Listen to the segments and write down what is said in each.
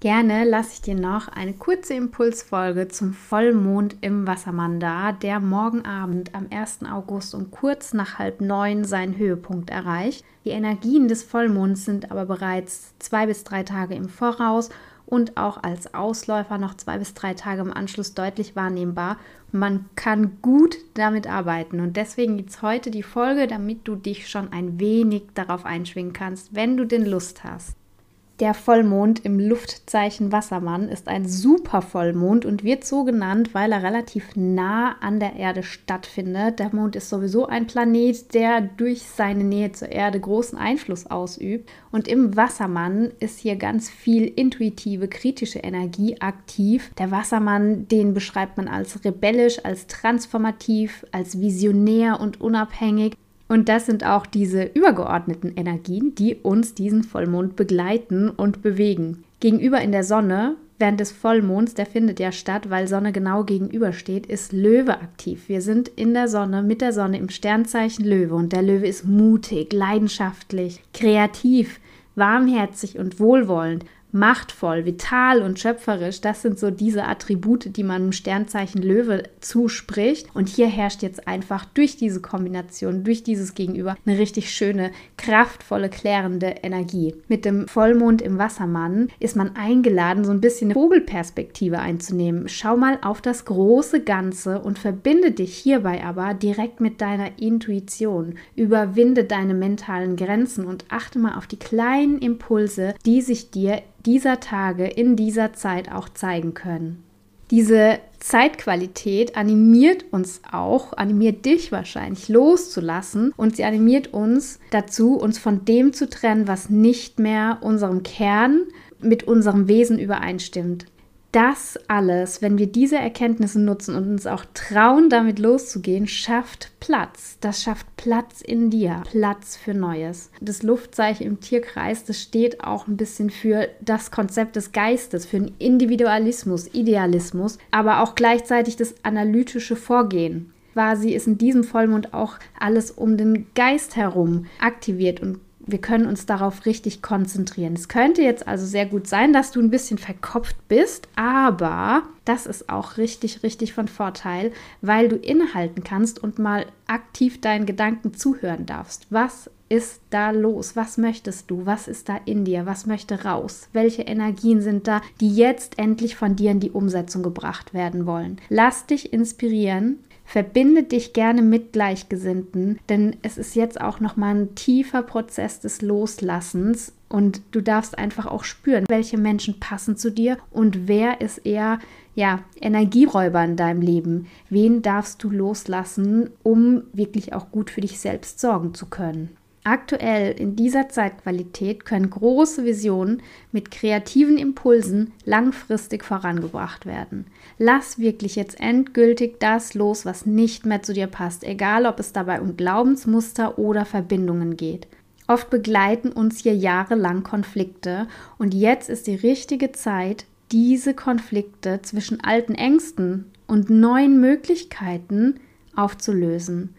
Gerne lasse ich dir noch eine kurze Impulsfolge zum Vollmond im Wassermann da, der morgen Abend am 1. August um kurz nach halb neun seinen Höhepunkt erreicht. Die Energien des Vollmonds sind aber bereits zwei bis drei Tage im Voraus und auch als Ausläufer noch zwei bis drei Tage im Anschluss deutlich wahrnehmbar. Man kann gut damit arbeiten und deswegen gibt es heute die Folge, damit du dich schon ein wenig darauf einschwingen kannst, wenn du denn Lust hast. Der Vollmond im Luftzeichen Wassermann ist ein Supervollmond und wird so genannt, weil er relativ nah an der Erde stattfindet. Der Mond ist sowieso ein Planet, der durch seine Nähe zur Erde großen Einfluss ausübt. Und im Wassermann ist hier ganz viel intuitive, kritische Energie aktiv. Der Wassermann, den beschreibt man als rebellisch, als transformativ, als visionär und unabhängig. Und das sind auch diese übergeordneten Energien, die uns diesen Vollmond begleiten und bewegen. Gegenüber in der Sonne, während des Vollmonds, der findet ja statt, weil Sonne genau gegenübersteht, ist Löwe aktiv. Wir sind in der Sonne, mit der Sonne im Sternzeichen Löwe und der Löwe ist mutig, leidenschaftlich, kreativ, warmherzig und wohlwollend machtvoll, vital und schöpferisch. Das sind so diese Attribute, die man im Sternzeichen Löwe zuspricht. Und hier herrscht jetzt einfach durch diese Kombination, durch dieses Gegenüber eine richtig schöne, kraftvolle, klärende Energie. Mit dem Vollmond im Wassermann ist man eingeladen, so ein bisschen eine Vogelperspektive einzunehmen. Schau mal auf das große Ganze und verbinde dich hierbei aber direkt mit deiner Intuition. Überwinde deine mentalen Grenzen und achte mal auf die kleinen Impulse, die sich dir dieser Tage in dieser Zeit auch zeigen können. Diese Zeitqualität animiert uns auch, animiert dich wahrscheinlich loszulassen und sie animiert uns dazu, uns von dem zu trennen, was nicht mehr unserem Kern mit unserem Wesen übereinstimmt das alles, wenn wir diese Erkenntnisse nutzen und uns auch trauen, damit loszugehen, schafft Platz. Das schafft Platz in dir, Platz für Neues. Das Luftzeichen im Tierkreis, das steht auch ein bisschen für das Konzept des Geistes, für den Individualismus, Idealismus, aber auch gleichzeitig das analytische Vorgehen. Quasi ist in diesem Vollmond auch alles um den Geist herum aktiviert und wir können uns darauf richtig konzentrieren. Es könnte jetzt also sehr gut sein, dass du ein bisschen verkopft bist, aber das ist auch richtig, richtig von Vorteil, weil du innehalten kannst und mal aktiv deinen Gedanken zuhören darfst. Was ist da los? Was möchtest du? Was ist da in dir? Was möchte raus? Welche Energien sind da, die jetzt endlich von dir in die Umsetzung gebracht werden wollen? Lass dich inspirieren Verbinde dich gerne mit Gleichgesinnten, denn es ist jetzt auch nochmal ein tiefer Prozess des Loslassens und du darfst einfach auch spüren, welche Menschen passen zu dir und wer ist eher ja, Energieräuber in deinem Leben. Wen darfst du loslassen, um wirklich auch gut für dich selbst sorgen zu können? Aktuell in dieser Zeitqualität können große Visionen mit kreativen Impulsen langfristig vorangebracht werden. Lass wirklich jetzt endgültig das los, was nicht mehr zu dir passt, egal ob es dabei um Glaubensmuster oder Verbindungen geht. Oft begleiten uns hier jahrelang Konflikte und jetzt ist die richtige Zeit, diese Konflikte zwischen alten Ängsten und neuen Möglichkeiten aufzulösen.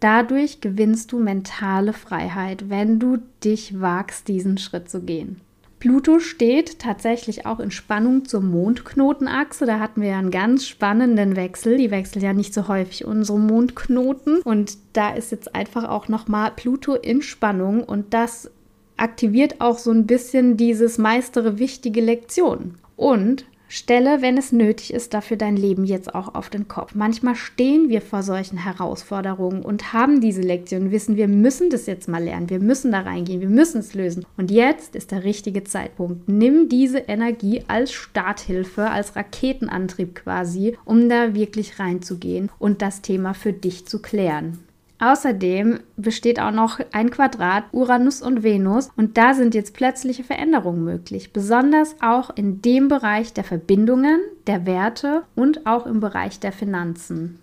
Dadurch gewinnst du mentale Freiheit, wenn du dich wagst, diesen Schritt zu gehen. Pluto steht tatsächlich auch in Spannung zur Mondknotenachse. Da hatten wir ja einen ganz spannenden Wechsel. Die wechseln ja nicht so häufig unsere Mondknoten. Und da ist jetzt einfach auch nochmal Pluto in Spannung. Und das aktiviert auch so ein bisschen dieses meistere wichtige Lektion. Und Stelle, wenn es nötig ist, dafür dein Leben jetzt auch auf den Kopf. Manchmal stehen wir vor solchen Herausforderungen und haben diese Lektion, wissen, wir müssen das jetzt mal lernen, wir müssen da reingehen, wir müssen es lösen. Und jetzt ist der richtige Zeitpunkt. Nimm diese Energie als Starthilfe, als Raketenantrieb quasi, um da wirklich reinzugehen und das Thema für dich zu klären. Außerdem besteht auch noch ein Quadrat Uranus und Venus und da sind jetzt plötzliche Veränderungen möglich, besonders auch in dem Bereich der Verbindungen, der Werte und auch im Bereich der Finanzen.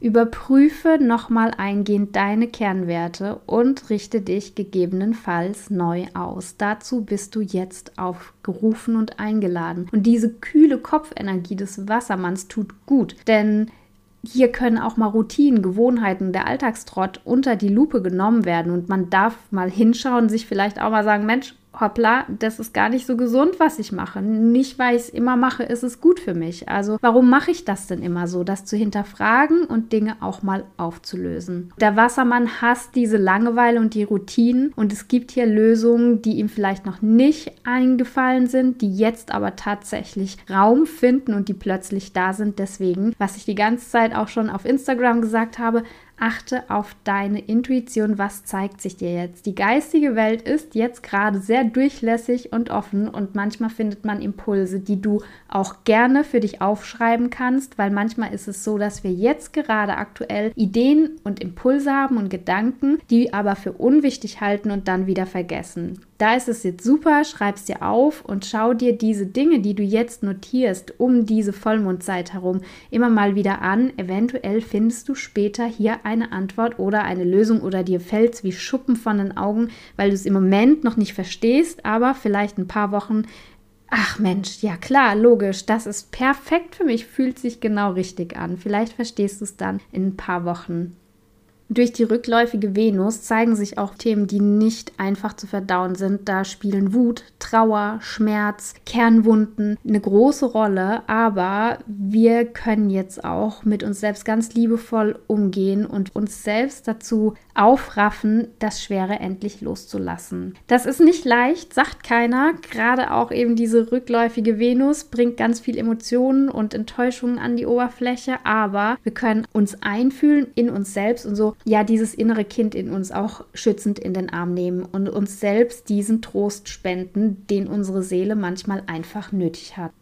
Überprüfe nochmal eingehend deine Kernwerte und richte dich gegebenenfalls neu aus. Dazu bist du jetzt aufgerufen und eingeladen. Und diese kühle Kopfenergie des Wassermanns tut gut, denn hier können auch mal Routinen, Gewohnheiten, der Alltagstrott unter die Lupe genommen werden und man darf mal hinschauen, sich vielleicht auch mal sagen, Mensch, hoppla, das ist gar nicht so gesund, was ich mache. Nicht, weil ich es immer mache, ist es gut für mich. Also warum mache ich das denn immer so? Das zu hinterfragen und Dinge auch mal aufzulösen. Der Wassermann hasst diese Langeweile und die Routinen und es gibt hier Lösungen, die ihm vielleicht noch nicht eingefallen sind, die jetzt aber tatsächlich Raum finden und die plötzlich da sind. Deswegen, was ich die ganze Zeit auch schon auf Instagram gesagt habe, achte auf deine Intuition, was zeigt sich dir jetzt. Die geistige Welt ist jetzt gerade sehr durchlässig und offen und manchmal findet man Impulse, die du auch gerne für dich aufschreiben kannst, weil manchmal ist es so, dass wir jetzt gerade aktuell Ideen und Impulse haben und Gedanken, die aber für unwichtig halten und dann wieder vergessen. Da ist es jetzt super, schreib es dir auf und schau dir diese Dinge, die du jetzt notierst, um diese Vollmondzeit herum, immer mal wieder an. Eventuell findest du später hier eine Antwort oder eine Lösung oder dir fällt es wie Schuppen von den Augen, weil du es im Moment noch nicht verstehst, aber vielleicht ein paar Wochen Ach Mensch, ja klar, logisch, das ist perfekt für mich, fühlt sich genau richtig an. Vielleicht verstehst du es dann in ein paar Wochen. Durch die rückläufige Venus zeigen sich auch Themen, die nicht einfach zu verdauen sind. Da spielen Wut, Trauer, Schmerz, Kernwunden eine große Rolle, aber wir können jetzt auch mit uns selbst ganz liebevoll umgehen und uns selbst dazu aufraffen, das Schwere endlich loszulassen. Das ist nicht leicht, sagt keiner. Gerade auch eben diese rückläufige Venus bringt ganz viel Emotionen und Enttäuschungen an die Oberfläche, aber wir können uns einfühlen in uns selbst und so, ja, dieses innere Kind in uns auch schützend in den Arm nehmen und uns selbst diesen Trost spenden, den unsere Seele manchmal einfach nötig hat.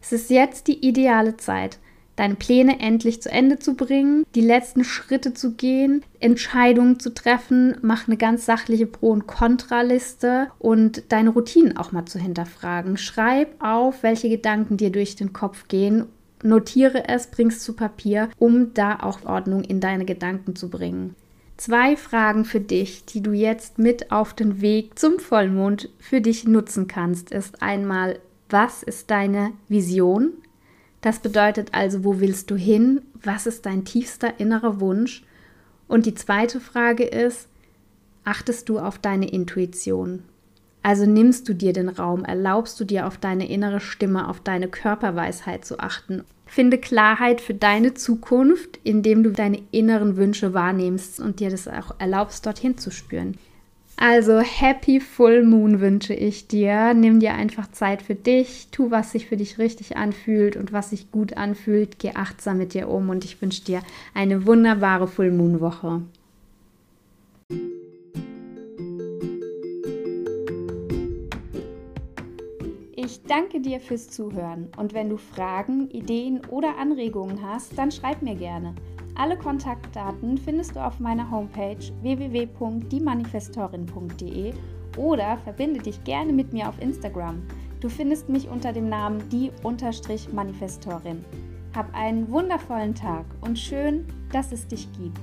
Es ist jetzt die ideale Zeit, deine Pläne endlich zu Ende zu bringen, die letzten Schritte zu gehen, Entscheidungen zu treffen, mach eine ganz sachliche Pro- und Kontraliste und deine Routinen auch mal zu hinterfragen. Schreib auf, welche Gedanken dir durch den Kopf gehen. Notiere es, bring es zu Papier, um da auch Ordnung in deine Gedanken zu bringen. Zwei Fragen für dich, die du jetzt mit auf den Weg zum Vollmond für dich nutzen kannst, ist einmal, was ist deine Vision? Das bedeutet also, wo willst du hin? Was ist dein tiefster innerer Wunsch? Und die zweite Frage ist, achtest du auf deine Intuition? Also nimmst du dir den Raum, erlaubst du dir auf deine innere Stimme, auf deine Körperweisheit zu achten. Finde Klarheit für deine Zukunft, indem du deine inneren Wünsche wahrnimmst und dir das auch erlaubst, dorthin zu spüren. Also Happy Full Moon wünsche ich dir. Nimm dir einfach Zeit für dich, tu, was sich für dich richtig anfühlt und was sich gut anfühlt. Geh achtsam mit dir um und ich wünsche dir eine wunderbare Full Moon Woche. Ich danke dir fürs Zuhören und wenn du Fragen, Ideen oder Anregungen hast, dann schreib mir gerne. Alle Kontaktdaten findest du auf meiner Homepage www.diemanifestorin.de oder verbinde dich gerne mit mir auf Instagram. Du findest mich unter dem Namen die-manifestorin. Hab einen wundervollen Tag und schön, dass es dich gibt.